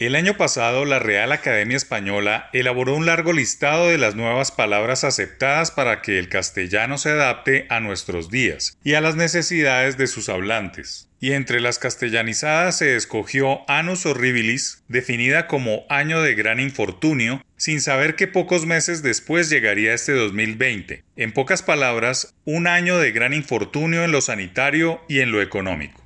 El año pasado, la Real Academia Española elaboró un largo listado de las nuevas palabras aceptadas para que el castellano se adapte a nuestros días y a las necesidades de sus hablantes. Y entre las castellanizadas se escogió Annus Horribilis, definida como año de gran infortunio, sin saber que pocos meses después llegaría este 2020. En pocas palabras, un año de gran infortunio en lo sanitario y en lo económico.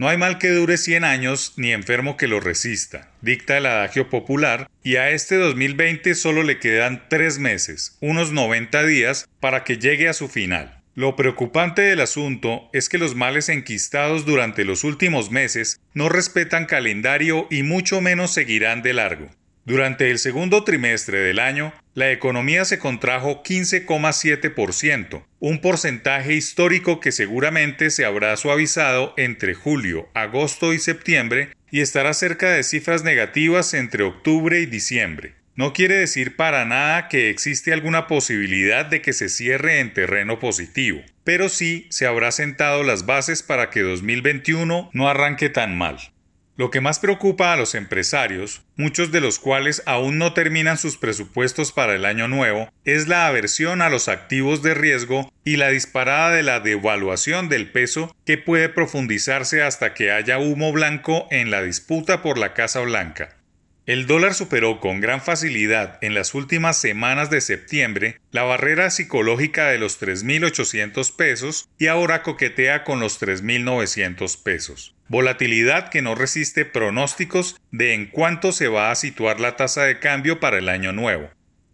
No hay mal que dure 100 años ni enfermo que lo resista, dicta el adagio popular, y a este 2020 solo le quedan 3 meses, unos 90 días, para que llegue a su final. Lo preocupante del asunto es que los males enquistados durante los últimos meses no respetan calendario y mucho menos seguirán de largo. Durante el segundo trimestre del año, la economía se contrajo 15,7%, un porcentaje histórico que seguramente se habrá suavizado entre julio, agosto y septiembre y estará cerca de cifras negativas entre octubre y diciembre. No quiere decir para nada que existe alguna posibilidad de que se cierre en terreno positivo, pero sí se habrá sentado las bases para que 2021 no arranque tan mal. Lo que más preocupa a los empresarios, muchos de los cuales aún no terminan sus presupuestos para el año nuevo, es la aversión a los activos de riesgo y la disparada de la devaluación del peso que puede profundizarse hasta que haya humo blanco en la disputa por la Casa Blanca. El dólar superó con gran facilidad en las últimas semanas de septiembre la barrera psicológica de los 3.800 pesos y ahora coquetea con los 3.900 pesos. Volatilidad que no resiste pronósticos de en cuánto se va a situar la tasa de cambio para el año nuevo.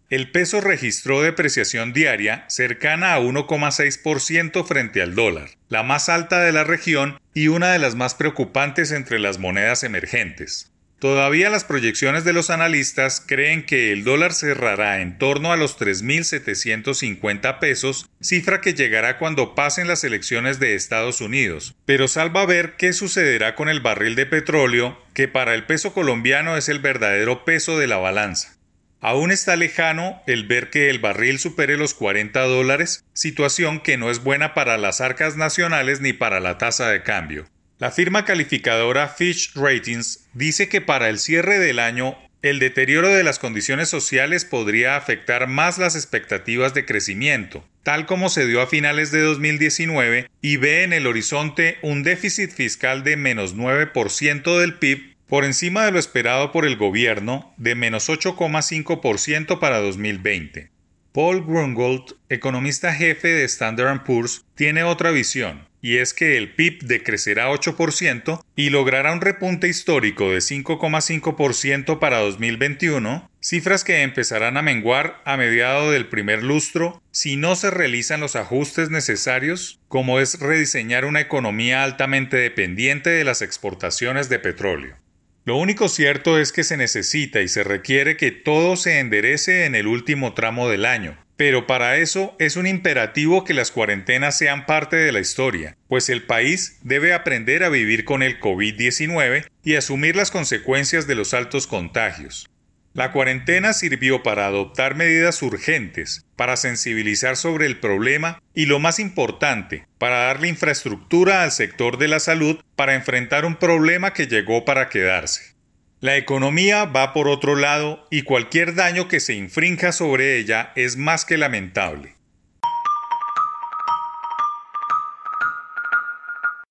El peso registró depreciación diaria cercana a 1,6% frente al dólar, la más alta de la región y una de las más preocupantes entre las monedas emergentes. Todavía las proyecciones de los analistas creen que el dólar cerrará en torno a los 3.750 pesos, cifra que llegará cuando pasen las elecciones de Estados Unidos, pero salva ver qué sucederá con el barril de petróleo, que para el peso colombiano es el verdadero peso de la balanza. Aún está lejano el ver que el barril supere los 40 dólares, situación que no es buena para las arcas nacionales ni para la tasa de cambio. La firma calificadora Fitch Ratings dice que para el cierre del año el deterioro de las condiciones sociales podría afectar más las expectativas de crecimiento, tal como se dio a finales de 2019, y ve en el horizonte un déficit fiscal de menos 9% del PIB por encima de lo esperado por el gobierno de menos 8,5% para 2020. Paul Grungold, economista jefe de Standard Poor's, tiene otra visión y es que el PIB decrecerá 8% y logrará un repunte histórico de 5,5% para 2021, cifras que empezarán a menguar a mediado del primer lustro si no se realizan los ajustes necesarios, como es rediseñar una economía altamente dependiente de las exportaciones de petróleo. Lo único cierto es que se necesita y se requiere que todo se enderece en el último tramo del año, pero para eso es un imperativo que las cuarentenas sean parte de la historia, pues el país debe aprender a vivir con el COVID-19 y asumir las consecuencias de los altos contagios. La cuarentena sirvió para adoptar medidas urgentes, para sensibilizar sobre el problema y lo más importante, para darle infraestructura al sector de la salud para enfrentar un problema que llegó para quedarse. La economía va por otro lado y cualquier daño que se infrinja sobre ella es más que lamentable.